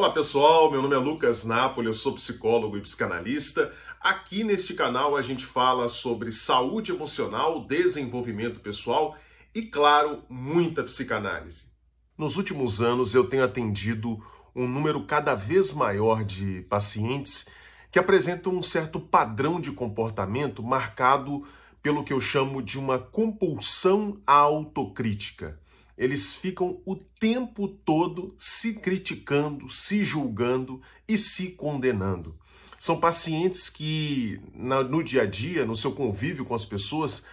Olá pessoal, meu nome é Lucas Napoli, eu sou psicólogo e psicanalista. Aqui neste canal a gente fala sobre saúde emocional, desenvolvimento pessoal e, claro, muita psicanálise. Nos últimos anos eu tenho atendido um número cada vez maior de pacientes que apresentam um certo padrão de comportamento marcado pelo que eu chamo de uma compulsão à autocrítica. Eles ficam o tempo todo se criticando, se julgando e se condenando. São pacientes que, no dia a dia, no seu convívio com as pessoas,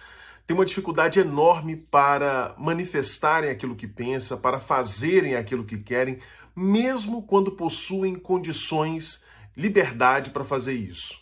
têm uma dificuldade enorme para manifestarem aquilo que pensa, para fazerem aquilo que querem, mesmo quando possuem condições, liberdade para fazer isso.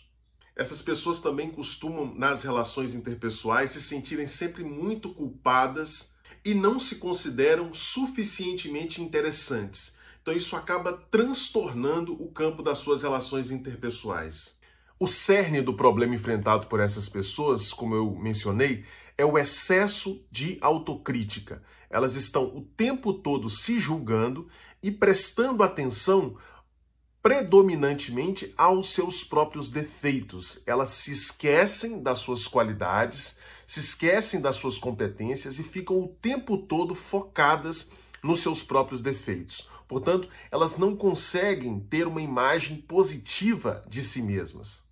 Essas pessoas também costumam, nas relações interpessoais, se sentirem sempre muito culpadas e não se consideram suficientemente interessantes. Então isso acaba transtornando o campo das suas relações interpessoais. O cerne do problema enfrentado por essas pessoas, como eu mencionei, é o excesso de autocrítica. Elas estão o tempo todo se julgando e prestando atenção predominantemente aos seus próprios defeitos. Elas se esquecem das suas qualidades, se esquecem das suas competências e ficam o tempo todo focadas nos seus próprios defeitos. Portanto, elas não conseguem ter uma imagem positiva de si mesmas.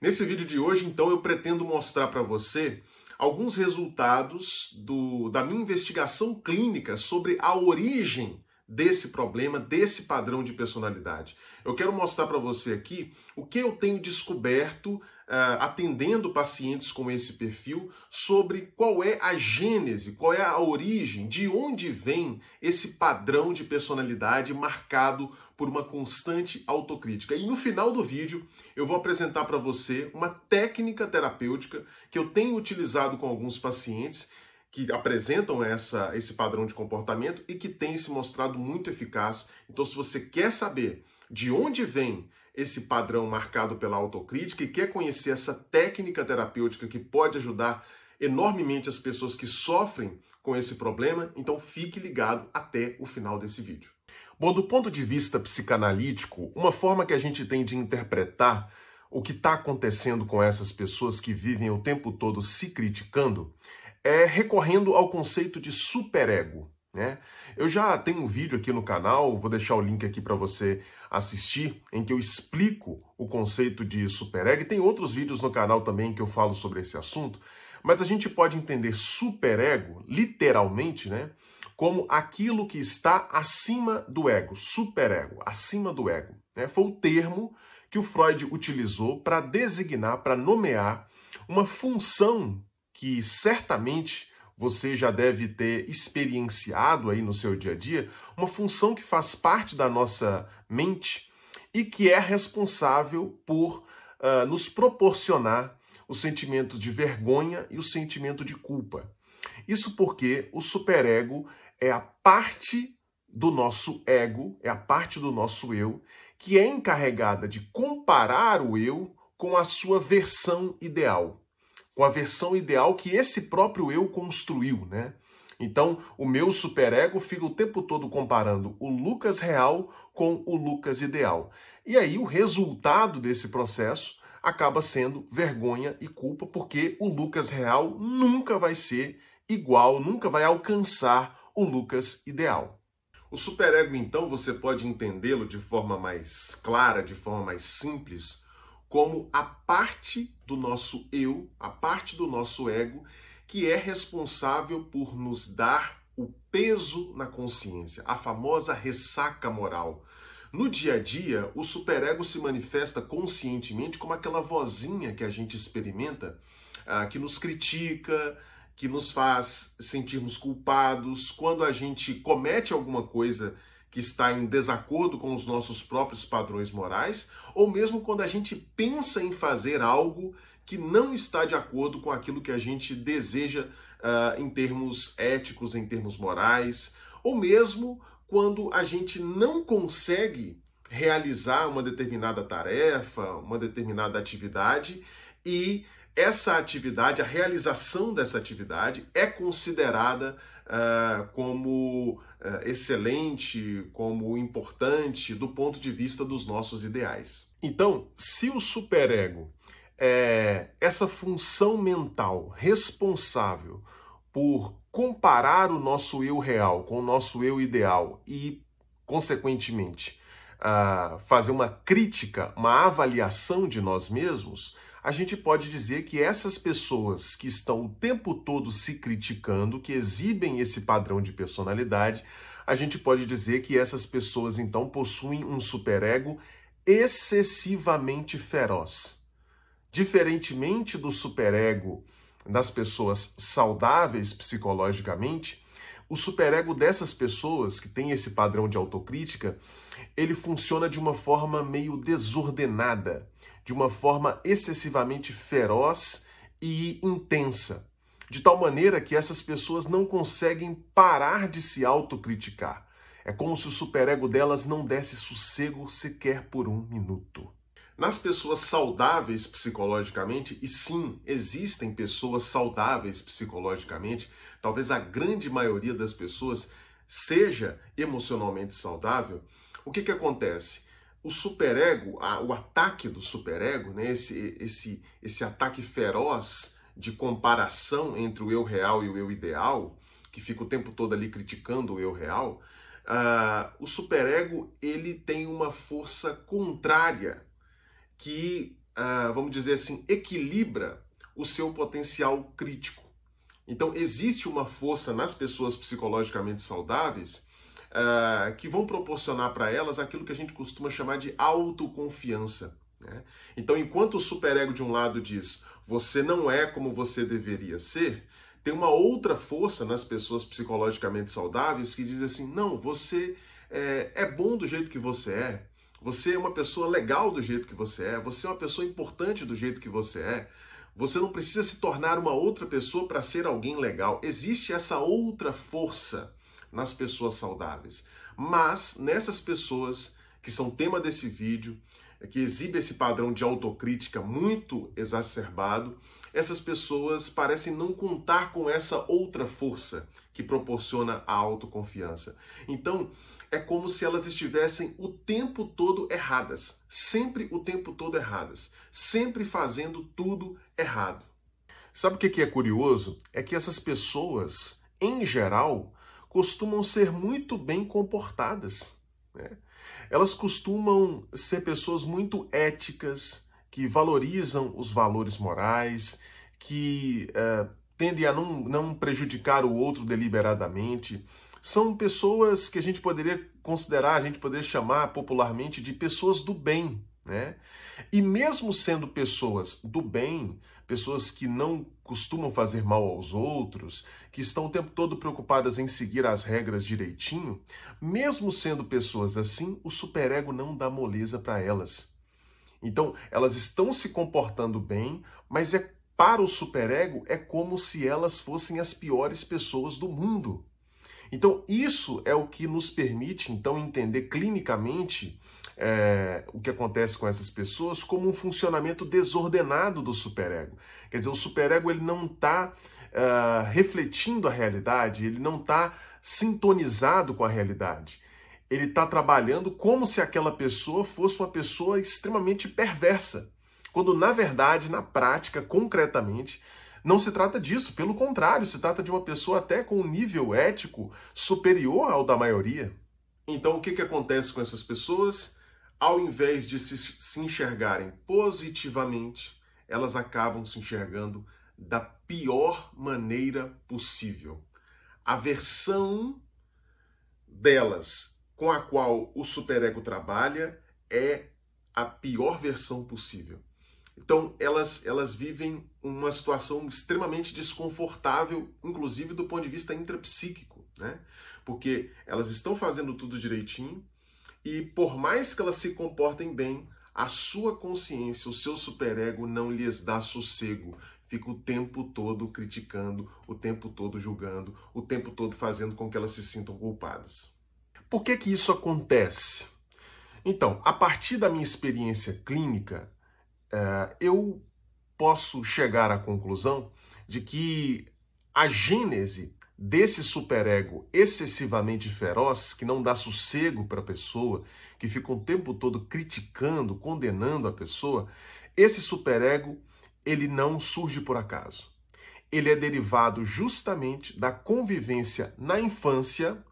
Nesse vídeo de hoje, então, eu pretendo mostrar para você alguns resultados do, da minha investigação clínica sobre a origem desse problema, desse padrão de personalidade. Eu quero mostrar para você aqui o que eu tenho descoberto uh, atendendo pacientes com esse perfil sobre qual é a gênese, qual é a origem, de onde vem esse padrão de personalidade marcado por uma constante autocrítica. E no final do vídeo eu vou apresentar para você uma técnica terapêutica que eu tenho utilizado com alguns pacientes que apresentam essa, esse padrão de comportamento e que tem se mostrado muito eficaz. Então, se você quer saber de onde vem esse padrão marcado pela autocrítica e quer conhecer essa técnica terapêutica que pode ajudar enormemente as pessoas que sofrem com esse problema, então fique ligado até o final desse vídeo. Bom, do ponto de vista psicanalítico, uma forma que a gente tem de interpretar o que está acontecendo com essas pessoas que vivem o tempo todo se criticando é recorrendo ao conceito de superego. Né? Eu já tenho um vídeo aqui no canal, vou deixar o link aqui para você assistir, em que eu explico o conceito de superego. Tem outros vídeos no canal também que eu falo sobre esse assunto. Mas a gente pode entender superego, literalmente, né, como aquilo que está acima do ego, superego, acima do ego. Né? Foi o termo que o Freud utilizou para designar, para nomear uma função que certamente você já deve ter experienciado aí no seu dia a dia, uma função que faz parte da nossa mente e que é responsável por uh, nos proporcionar o sentimento de vergonha e o sentimento de culpa. Isso porque o superego é a parte do nosso ego, é a parte do nosso eu, que é encarregada de comparar o eu com a sua versão ideal com a versão ideal que esse próprio eu construiu, né? Então, o meu superego fica o tempo todo comparando o Lucas real com o Lucas ideal. E aí o resultado desse processo acaba sendo vergonha e culpa, porque o Lucas real nunca vai ser igual, nunca vai alcançar o Lucas ideal. O superego, então, você pode entendê-lo de forma mais clara, de forma mais simples, como a parte do nosso eu, a parte do nosso ego, que é responsável por nos dar o peso na consciência, a famosa ressaca moral. No dia a dia, o superego se manifesta conscientemente como aquela vozinha que a gente experimenta, ah, que nos critica, que nos faz sentirmos culpados quando a gente comete alguma coisa que está em desacordo com os nossos próprios padrões morais, ou mesmo quando a gente pensa em fazer algo que não está de acordo com aquilo que a gente deseja uh, em termos éticos, em termos morais, ou mesmo quando a gente não consegue realizar uma determinada tarefa, uma determinada atividade e essa atividade, a realização dessa atividade é considerada uh, como uh, excelente, como importante do ponto de vista dos nossos ideais. Então, se o superego é essa função mental responsável por comparar o nosso eu real com o nosso eu ideal e, consequentemente, uh, fazer uma crítica, uma avaliação de nós mesmos, a gente pode dizer que essas pessoas que estão o tempo todo se criticando, que exibem esse padrão de personalidade, a gente pode dizer que essas pessoas então possuem um superego excessivamente feroz. Diferentemente do superego das pessoas saudáveis psicologicamente, o superego dessas pessoas que têm esse padrão de autocrítica, ele funciona de uma forma meio desordenada de uma forma excessivamente feroz e intensa, de tal maneira que essas pessoas não conseguem parar de se autocriticar. É como se o superego delas não desse sossego sequer por um minuto. Nas pessoas saudáveis psicologicamente, e sim, existem pessoas saudáveis psicologicamente, talvez a grande maioria das pessoas seja emocionalmente saudável, o que, que acontece? O superego, o ataque do superego, né, esse, esse, esse ataque feroz de comparação entre o eu real e o eu ideal, que fica o tempo todo ali criticando o eu real, uh, o superego ele tem uma força contrária que, uh, vamos dizer assim, equilibra o seu potencial crítico. Então existe uma força nas pessoas psicologicamente saudáveis uh, que vão proporcionar para elas aquilo que a gente costuma chamar de autoconfiança. Né? Então, enquanto o superego de um lado diz você não é como você deveria ser, tem uma outra força nas pessoas psicologicamente saudáveis que diz assim: não, você é, é bom do jeito que você é, você é uma pessoa legal do jeito que você é, você é uma pessoa importante do jeito que você é. Você não precisa se tornar uma outra pessoa para ser alguém legal. Existe essa outra força nas pessoas saudáveis. Mas nessas pessoas que são tema desse vídeo, que exibe esse padrão de autocrítica muito exacerbado, essas pessoas parecem não contar com essa outra força que proporciona a autoconfiança. Então, é como se elas estivessem o tempo todo erradas, sempre o tempo todo erradas, sempre fazendo tudo errado. Sabe o que é curioso? É que essas pessoas, em geral, costumam ser muito bem comportadas. Né? Elas costumam ser pessoas muito éticas, que valorizam os valores morais, que uh, tendem a não, não prejudicar o outro deliberadamente. São pessoas que a gente poderia considerar, a gente poderia chamar popularmente de pessoas do bem. Né? E mesmo sendo pessoas do bem, pessoas que não costumam fazer mal aos outros, que estão o tempo todo preocupadas em seguir as regras direitinho, mesmo sendo pessoas assim, o superego não dá moleza para elas. Então, elas estão se comportando bem, mas é para o superego é como se elas fossem as piores pessoas do mundo. Então, isso é o que nos permite, então, entender clinicamente é, o que acontece com essas pessoas como um funcionamento desordenado do superego. Quer dizer, o superego ele não está é, refletindo a realidade, ele não está sintonizado com a realidade. Ele está trabalhando como se aquela pessoa fosse uma pessoa extremamente perversa, quando na verdade, na prática, concretamente, não se trata disso, pelo contrário, se trata de uma pessoa até com um nível ético superior ao da maioria. Então, o que, que acontece com essas pessoas? Ao invés de se, se enxergarem positivamente, elas acabam se enxergando da pior maneira possível. A versão delas com a qual o superego trabalha é a pior versão possível. Então, elas, elas vivem uma situação extremamente desconfortável, inclusive do ponto de vista intrapsíquico, né? Porque elas estão fazendo tudo direitinho e, por mais que elas se comportem bem, a sua consciência, o seu superego não lhes dá sossego. Fica o tempo todo criticando, o tempo todo julgando, o tempo todo fazendo com que elas se sintam culpadas. Por que que isso acontece? Então, a partir da minha experiência clínica, é, eu posso chegar à conclusão de que a gênese desse superego excessivamente feroz, que não dá sossego para a pessoa, que fica o tempo todo criticando, condenando a pessoa, esse superego, ele não surge por acaso. Ele é derivado justamente da convivência na infância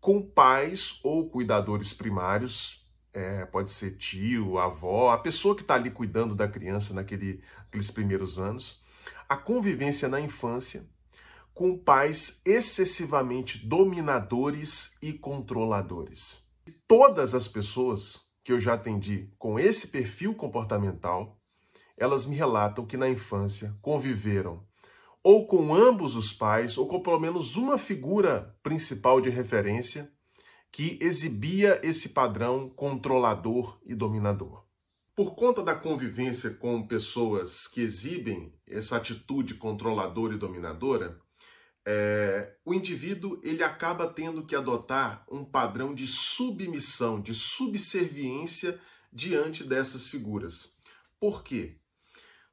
com pais ou cuidadores primários, é, pode ser tio, avó, a pessoa que está ali cuidando da criança naquele, naqueles primeiros anos, a convivência na infância com pais excessivamente dominadores e controladores. Todas as pessoas que eu já atendi com esse perfil comportamental, elas me relatam que na infância conviveram ou com ambos os pais, ou com pelo menos uma figura principal de referência que exibia esse padrão controlador e dominador. Por conta da convivência com pessoas que exibem essa atitude controladora e dominadora, é, o indivíduo ele acaba tendo que adotar um padrão de submissão, de subserviência diante dessas figuras. Por quê?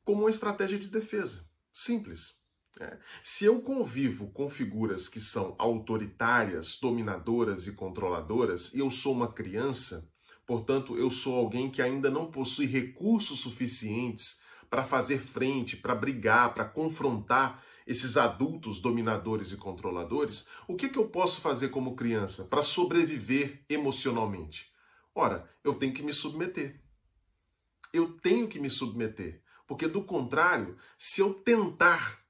Como uma estratégia de defesa. Simples. É. Se eu convivo com figuras que são autoritárias, dominadoras e controladoras, e eu sou uma criança, portanto, eu sou alguém que ainda não possui recursos suficientes para fazer frente, para brigar, para confrontar esses adultos dominadores e controladores, o que, que eu posso fazer como criança para sobreviver emocionalmente? Ora, eu tenho que me submeter. Eu tenho que me submeter. Porque, do contrário, se eu tentar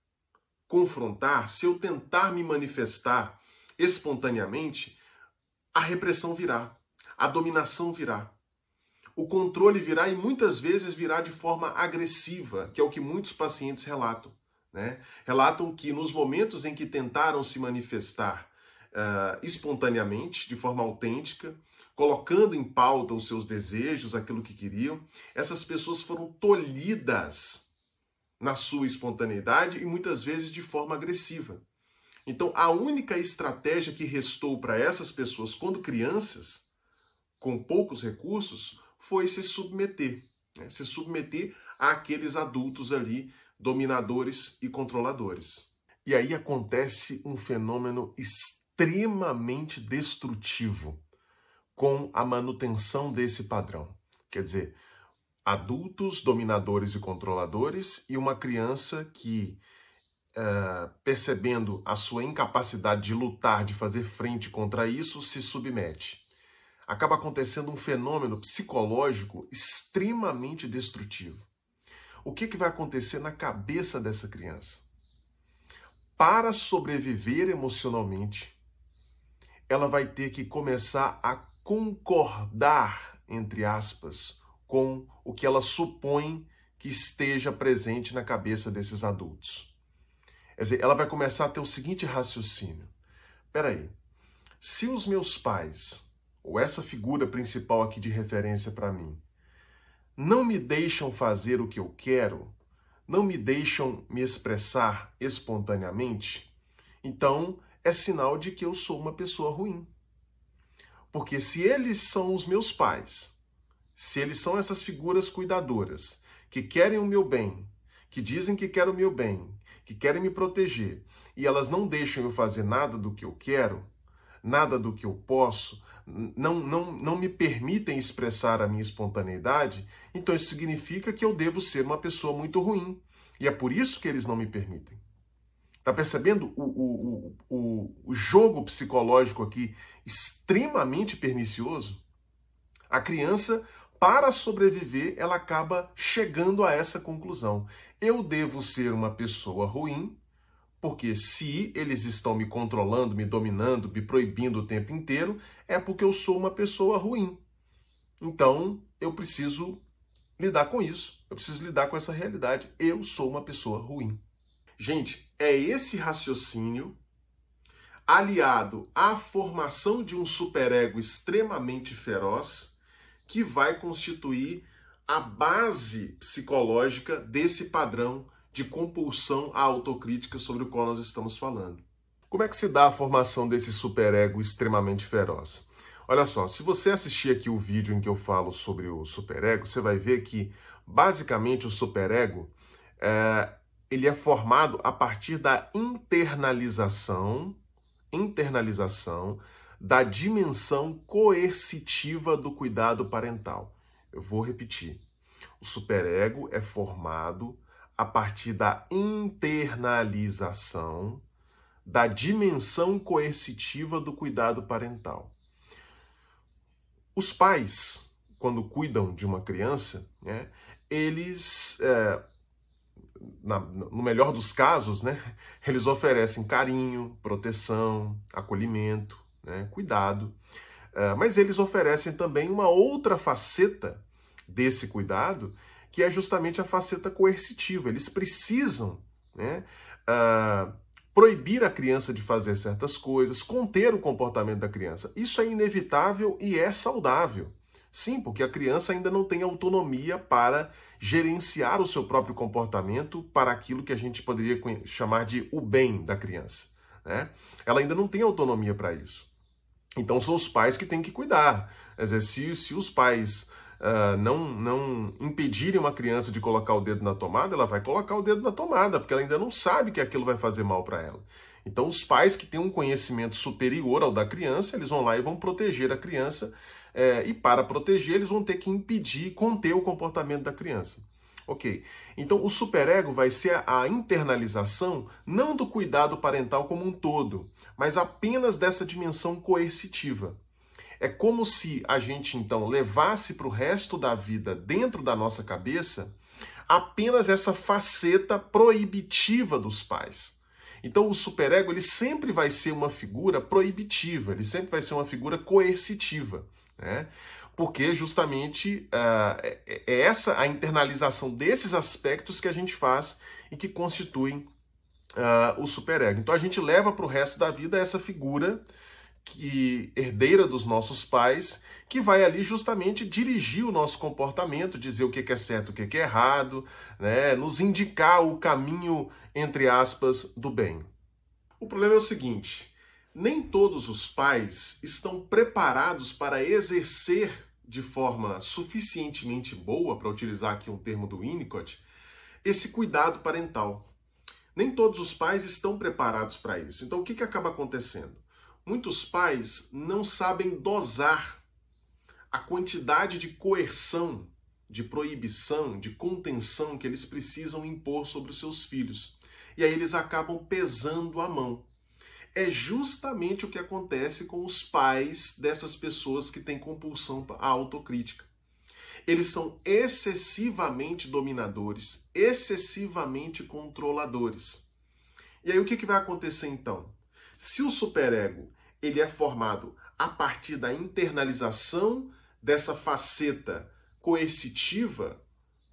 confrontar, se eu tentar me manifestar espontaneamente, a repressão virá, a dominação virá. O controle virá e muitas vezes virá de forma agressiva, que é o que muitos pacientes relatam. Né? Relatam que nos momentos em que tentaram se manifestar uh, espontaneamente, de forma autêntica, colocando em pauta os seus desejos, aquilo que queriam, essas pessoas foram tolhidas na sua espontaneidade e muitas vezes de forma agressiva. Então, a única estratégia que restou para essas pessoas quando crianças, com poucos recursos, foi se submeter, né? se submeter àqueles adultos ali dominadores e controladores. E aí acontece um fenômeno extremamente destrutivo com a manutenção desse padrão. Quer dizer, adultos dominadores e controladores e uma criança que, uh, percebendo a sua incapacidade de lutar, de fazer frente contra isso, se submete. Acaba acontecendo um fenômeno psicológico extremamente destrutivo o que, que vai acontecer na cabeça dessa criança? Para sobreviver emocionalmente, ela vai ter que começar a concordar, entre aspas, com o que ela supõe que esteja presente na cabeça desses adultos. Quer dizer, ela vai começar a ter o seguinte raciocínio: peraí, se os meus pais, ou essa figura principal aqui de referência para mim, não me deixam fazer o que eu quero, não me deixam me expressar espontaneamente, então é sinal de que eu sou uma pessoa ruim. Porque se eles são os meus pais, se eles são essas figuras cuidadoras, que querem o meu bem, que dizem que querem o meu bem, que querem me proteger, e elas não deixam eu fazer nada do que eu quero, nada do que eu posso, não, não, não me permitem expressar a minha espontaneidade, então isso significa que eu devo ser uma pessoa muito ruim. E é por isso que eles não me permitem. Está percebendo o, o, o, o jogo psicológico aqui extremamente pernicioso? A criança, para sobreviver, ela acaba chegando a essa conclusão. Eu devo ser uma pessoa ruim porque se eles estão me controlando, me dominando, me proibindo o tempo inteiro, é porque eu sou uma pessoa ruim. Então, eu preciso lidar com isso. Eu preciso lidar com essa realidade. Eu sou uma pessoa ruim. Gente, é esse raciocínio aliado à formação de um superego extremamente feroz que vai constituir a base psicológica desse padrão de compulsão à autocrítica sobre o qual nós estamos falando. Como é que se dá a formação desse superego extremamente feroz? Olha só, se você assistir aqui o vídeo em que eu falo sobre o superego, você vai ver que basicamente o superego é, ele é formado a partir da internalização, internalização da dimensão coercitiva do cuidado parental. Eu vou repetir. O superego é formado a partir da internalização da dimensão coercitiva do cuidado parental. Os pais, quando cuidam de uma criança, né, eles, é, na, no melhor dos casos, né, eles oferecem carinho, proteção, acolhimento, né, cuidado, é, mas eles oferecem também uma outra faceta desse cuidado, que é justamente a faceta coercitiva. Eles precisam né, uh, proibir a criança de fazer certas coisas, conter o comportamento da criança. Isso é inevitável e é saudável. Sim, porque a criança ainda não tem autonomia para gerenciar o seu próprio comportamento para aquilo que a gente poderia chamar de o bem da criança. Né? Ela ainda não tem autonomia para isso. Então são os pais que têm que cuidar. Quer dizer, se, se os pais uh, não, não impedirem uma criança de colocar o dedo na tomada, ela vai colocar o dedo na tomada, porque ela ainda não sabe que aquilo vai fazer mal para ela. Então, os pais que têm um conhecimento superior ao da criança, eles vão lá e vão proteger a criança, é, e para proteger, eles vão ter que impedir, conter o comportamento da criança. Ok. Então, o superego vai ser a internalização não do cuidado parental como um todo, mas apenas dessa dimensão coercitiva. É como se a gente então levasse para o resto da vida dentro da nossa cabeça apenas essa faceta proibitiva dos pais. Então o superego ele sempre vai ser uma figura proibitiva, ele sempre vai ser uma figura coercitiva, né? Porque justamente uh, é essa a internalização desses aspectos que a gente faz e que constituem uh, o superego. Então a gente leva para o resto da vida essa figura que herdeira dos nossos pais, que vai ali justamente dirigir o nosso comportamento, dizer o que é certo, o que é errado, né? nos indicar o caminho, entre aspas, do bem. O problema é o seguinte: nem todos os pais estão preparados para exercer de forma suficientemente boa, para utilizar aqui um termo do Winnicott, esse cuidado parental. Nem todos os pais estão preparados para isso. Então, o que, que acaba acontecendo? Muitos pais não sabem dosar a quantidade de coerção, de proibição, de contenção que eles precisam impor sobre os seus filhos. E aí eles acabam pesando a mão. É justamente o que acontece com os pais dessas pessoas que têm compulsão à autocrítica. Eles são excessivamente dominadores, excessivamente controladores. E aí o que, que vai acontecer então? Se o superego ele é formado a partir da internalização dessa faceta coercitiva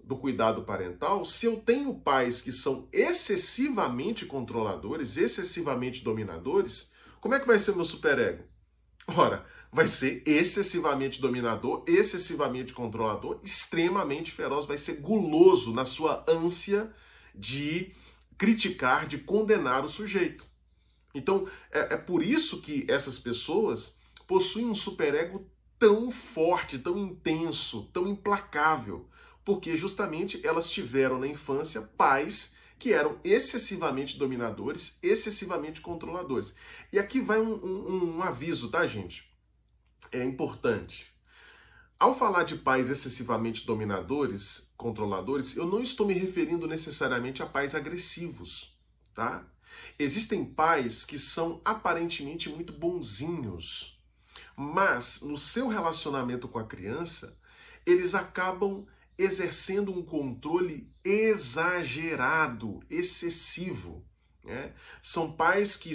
do cuidado parental, se eu tenho pais que são excessivamente controladores, excessivamente dominadores, como é que vai ser meu superego? Ora, vai ser excessivamente dominador, excessivamente controlador, extremamente feroz, vai ser guloso na sua ânsia de criticar, de condenar o sujeito. Então, é, é por isso que essas pessoas possuem um superego tão forte, tão intenso, tão implacável, porque justamente elas tiveram na infância pais que eram excessivamente dominadores, excessivamente controladores. E aqui vai um, um, um aviso, tá, gente? É importante. Ao falar de pais excessivamente dominadores, controladores, eu não estou me referindo necessariamente a pais agressivos, tá? Existem pais que são aparentemente muito bonzinhos, mas no seu relacionamento com a criança, eles acabam exercendo um controle exagerado, excessivo. Né? São pais que,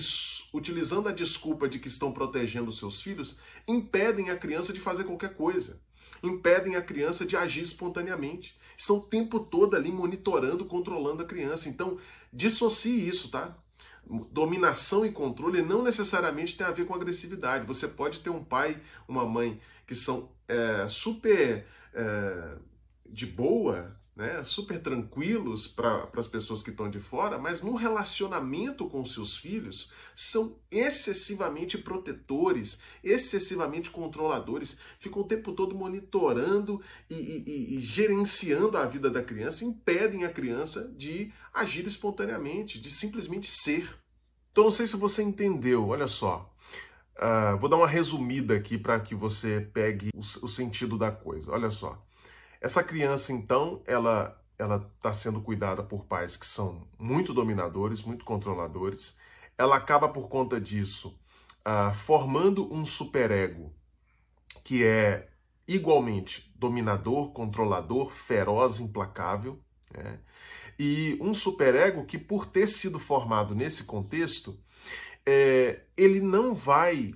utilizando a desculpa de que estão protegendo seus filhos, impedem a criança de fazer qualquer coisa, impedem a criança de agir espontaneamente. Estão o tempo todo ali monitorando, controlando a criança. Então, dissocie isso, tá? dominação e controle não necessariamente tem a ver com agressividade. Você pode ter um pai, uma mãe que são é, super é, de boa, né, super tranquilos para as pessoas que estão de fora, mas no relacionamento com seus filhos são excessivamente protetores, excessivamente controladores, ficam o tempo todo monitorando e, e, e gerenciando a vida da criança, impedem a criança de agir espontaneamente, de simplesmente ser. Então, não sei se você entendeu, olha só. Uh, vou dar uma resumida aqui para que você pegue o, o sentido da coisa. Olha só. Essa criança, então, ela ela está sendo cuidada por pais que são muito dominadores, muito controladores. Ela acaba, por conta disso, uh, formando um superego que é igualmente dominador, controlador, feroz, implacável. Né? E um superego que, por ter sido formado nesse contexto, é, ele não vai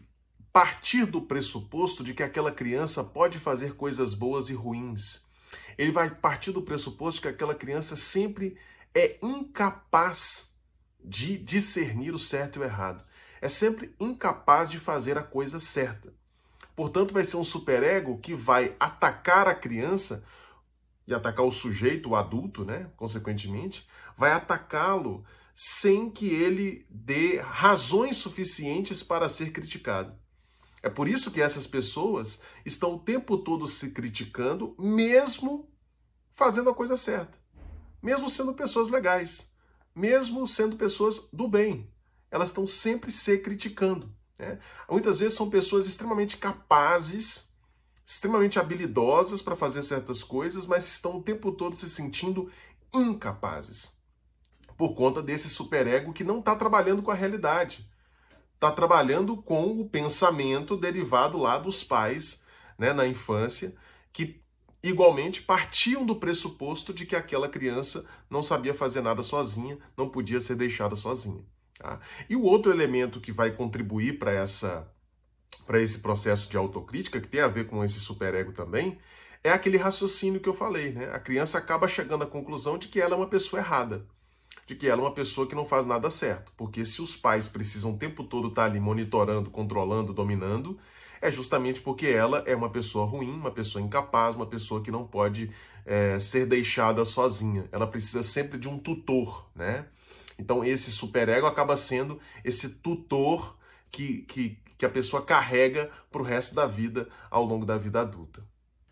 partir do pressuposto de que aquela criança pode fazer coisas boas e ruins ele vai partir do pressuposto que aquela criança sempre é incapaz de discernir o certo e o errado. É sempre incapaz de fazer a coisa certa. Portanto, vai ser um superego que vai atacar a criança e atacar o sujeito, o adulto, né? Consequentemente, vai atacá-lo sem que ele dê razões suficientes para ser criticado. É por isso que essas pessoas estão o tempo todo se criticando, mesmo fazendo a coisa certa, mesmo sendo pessoas legais, mesmo sendo pessoas do bem. Elas estão sempre se criticando. Né? Muitas vezes são pessoas extremamente capazes, extremamente habilidosas para fazer certas coisas, mas estão o tempo todo se sentindo incapazes por conta desse superego que não está trabalhando com a realidade está trabalhando com o pensamento derivado lá dos pais né, na infância, que igualmente partiam do pressuposto de que aquela criança não sabia fazer nada sozinha, não podia ser deixada sozinha. Tá? E o outro elemento que vai contribuir para essa para esse processo de autocrítica, que tem a ver com esse superego também, é aquele raciocínio que eu falei, né? A criança acaba chegando à conclusão de que ela é uma pessoa errada de que ela é uma pessoa que não faz nada certo. Porque se os pais precisam o tempo todo estar ali monitorando, controlando, dominando, é justamente porque ela é uma pessoa ruim, uma pessoa incapaz, uma pessoa que não pode é, ser deixada sozinha. Ela precisa sempre de um tutor, né? Então esse superego acaba sendo esse tutor que, que, que a pessoa carrega para o resto da vida, ao longo da vida adulta.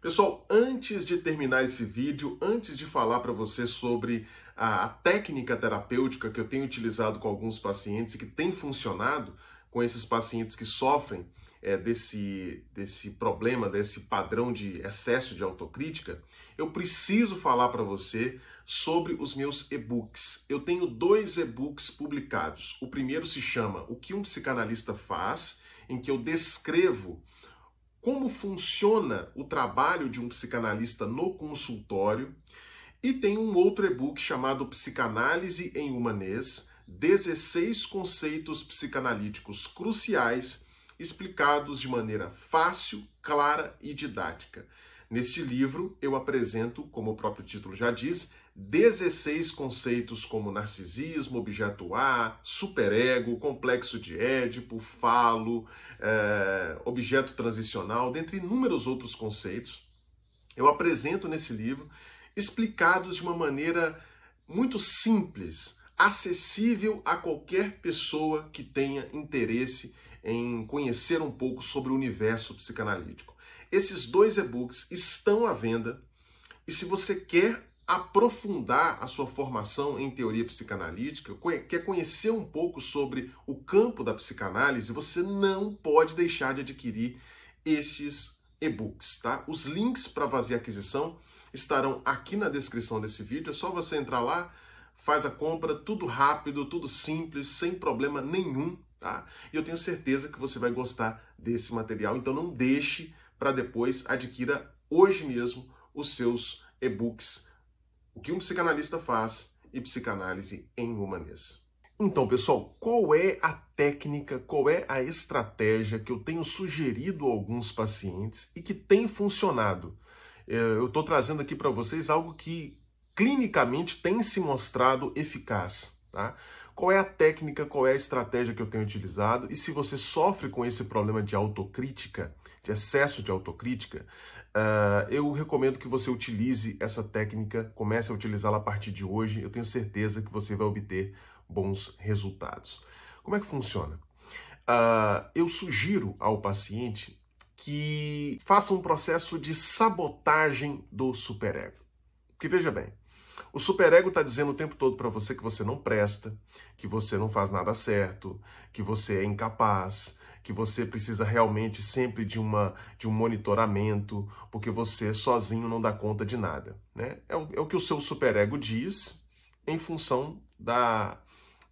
Pessoal, antes de terminar esse vídeo, antes de falar para você sobre a, técnica terapêutica que eu tenho utilizado com alguns pacientes e que tem funcionado com esses pacientes que sofrem é, desse, desse problema, desse padrão de excesso de autocrítica, eu preciso falar para você sobre os meus e-books. Eu tenho dois e-books publicados. O primeiro se chama O que um psicanalista faz, em que eu descrevo como funciona o trabalho de um psicanalista no consultório. E tem um outro e-book chamado Psicanálise em Humanês: 16 conceitos psicanalíticos cruciais explicados de maneira fácil, clara e didática. Neste livro, eu apresento, como o próprio título já diz, 16 conceitos como narcisismo, objeto A, superego, complexo de Édipo, falo, é, objeto transicional, dentre inúmeros outros conceitos. Eu apresento nesse livro explicados de uma maneira muito simples, acessível a qualquer pessoa que tenha interesse em conhecer um pouco sobre o universo psicanalítico. Esses dois e-books estão à venda e se você quer aprofundar a sua formação em teoria psicanalítica, quer conhecer um pouco sobre o campo da psicanálise, você não pode deixar de adquirir estes e-books, tá? Os links para fazer aquisição estarão aqui na descrição desse vídeo, é só você entrar lá, faz a compra, tudo rápido, tudo simples, sem problema nenhum, tá? E eu tenho certeza que você vai gostar desse material, então não deixe para depois, adquira hoje mesmo os seus e-books o que um psicanalista faz e psicanálise em humanês. Então, pessoal, qual é a técnica, qual é a estratégia que eu tenho sugerido a alguns pacientes e que tem funcionado? É, eu estou trazendo aqui para vocês algo que clinicamente tem se mostrado eficaz. Tá? Qual é a técnica, qual é a estratégia que eu tenho utilizado? E se você sofre com esse problema de autocrítica, de excesso de autocrítica, Uh, eu recomendo que você utilize essa técnica, comece a utilizá-la a partir de hoje. Eu tenho certeza que você vai obter bons resultados. Como é que funciona? Uh, eu sugiro ao paciente que faça um processo de sabotagem do superego. Porque veja bem, o superego está dizendo o tempo todo para você que você não presta, que você não faz nada certo, que você é incapaz, que você precisa realmente sempre de, uma, de um monitoramento, porque você sozinho não dá conta de nada. Né? É, o, é o que o seu superego diz em função da,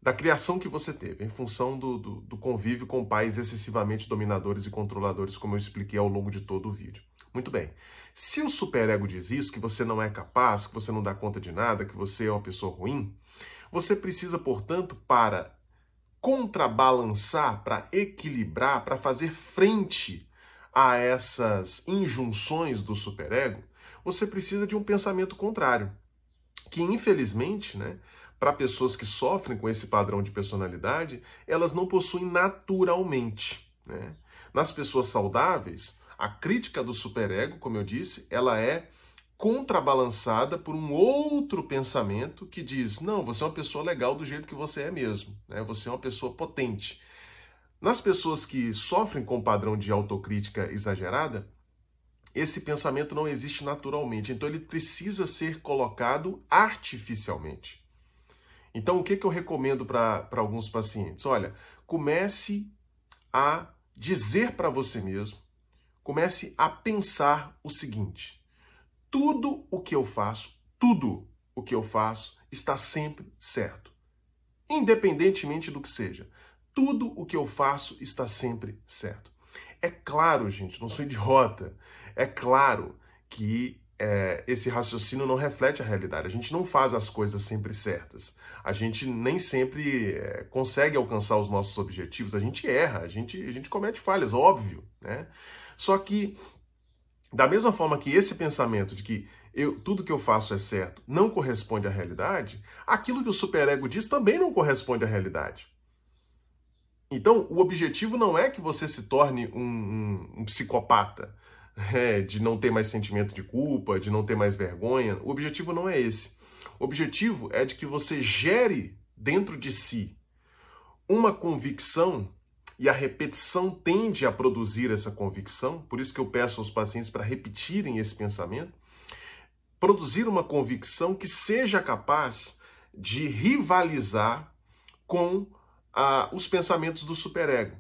da criação que você teve, em função do, do, do convívio com pais excessivamente dominadores e controladores, como eu expliquei ao longo de todo o vídeo. Muito bem. Se o superego diz isso, que você não é capaz, que você não dá conta de nada, que você é uma pessoa ruim, você precisa, portanto, para contrabalançar, para equilibrar, para fazer frente a essas injunções do superego, você precisa de um pensamento contrário, que infelizmente, né, para pessoas que sofrem com esse padrão de personalidade, elas não possuem naturalmente. Né? Nas pessoas saudáveis, a crítica do superego, como eu disse, ela é contrabalançada por um outro pensamento que diz: não, você é uma pessoa legal do jeito que você é mesmo, né? você é uma pessoa potente. Nas pessoas que sofrem com o padrão de autocrítica exagerada, esse pensamento não existe naturalmente, então ele precisa ser colocado artificialmente. Então, o que, que eu recomendo para alguns pacientes? Olha, comece a dizer para você mesmo, comece a pensar o seguinte tudo o que eu faço, tudo o que eu faço está sempre certo. Independentemente do que seja, tudo o que eu faço está sempre certo. É claro, gente, não sou idiota. É claro que é, esse raciocínio não reflete a realidade. A gente não faz as coisas sempre certas. A gente nem sempre é, consegue alcançar os nossos objetivos. A gente erra, a gente, a gente comete falhas, óbvio. Né? Só que da mesma forma que esse pensamento de que eu, tudo que eu faço é certo não corresponde à realidade, aquilo que o superego diz também não corresponde à realidade. Então, o objetivo não é que você se torne um, um, um psicopata, é, de não ter mais sentimento de culpa, de não ter mais vergonha. O objetivo não é esse. O objetivo é de que você gere dentro de si uma convicção e a repetição tende a produzir essa convicção, por isso que eu peço aos pacientes para repetirem esse pensamento, produzir uma convicção que seja capaz de rivalizar com ah, os pensamentos do superego.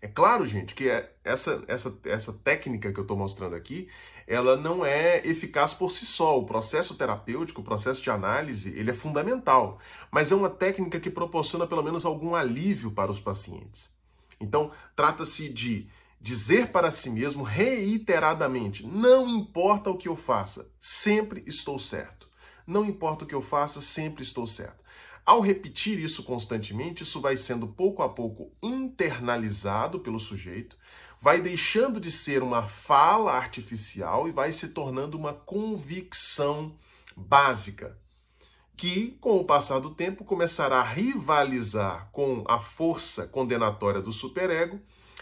É claro, gente, que é essa, essa, essa técnica que eu estou mostrando aqui, ela não é eficaz por si só. O processo terapêutico, o processo de análise, ele é fundamental, mas é uma técnica que proporciona pelo menos algum alívio para os pacientes. Então, trata-se de dizer para si mesmo reiteradamente: não importa o que eu faça, sempre estou certo. Não importa o que eu faça, sempre estou certo. Ao repetir isso constantemente, isso vai sendo pouco a pouco internalizado pelo sujeito, vai deixando de ser uma fala artificial e vai se tornando uma convicção básica que, com o passar do tempo, começará a rivalizar com a força condenatória do superego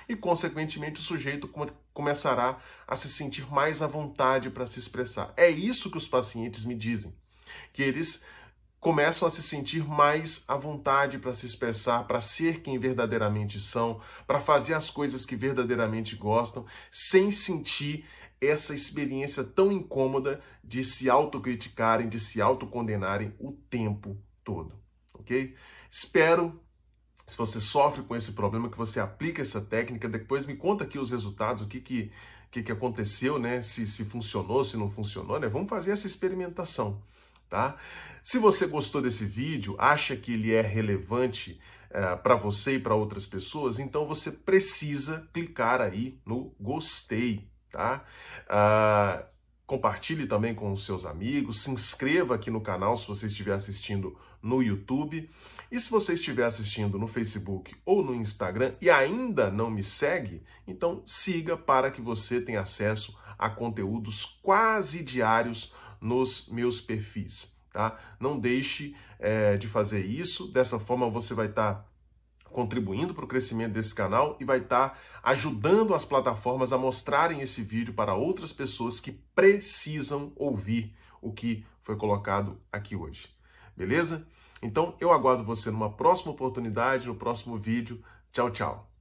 e, consequentemente, o sujeito começará a se sentir mais à vontade para se expressar. É isso que os pacientes me dizem, que eles começam a se sentir mais à vontade para se expressar, para ser quem verdadeiramente são, para fazer as coisas que verdadeiramente gostam, sem sentir essa experiência tão incômoda de se autocriticarem, de se autocondenarem o tempo todo, ok? Espero, se você sofre com esse problema, que você aplique essa técnica, depois me conta aqui os resultados, o que que, que, que aconteceu, né? Se, se funcionou, se não funcionou, né? Vamos fazer essa experimentação, tá? Se você gostou desse vídeo, acha que ele é relevante é, para você e para outras pessoas, então você precisa clicar aí no gostei, tá? Ah, compartilhe também com os seus amigos, se inscreva aqui no canal se você estiver assistindo no YouTube. E se você estiver assistindo no Facebook ou no Instagram e ainda não me segue, então siga para que você tenha acesso a conteúdos quase diários nos meus perfis, tá? Não deixe é, de fazer isso, dessa forma você vai estar tá contribuindo para o crescimento desse canal e vai estar tá ajudando as plataformas a mostrarem esse vídeo para outras pessoas que precisam ouvir o que foi colocado aqui hoje. Beleza? Então eu aguardo você numa próxima oportunidade, no próximo vídeo. Tchau, tchau.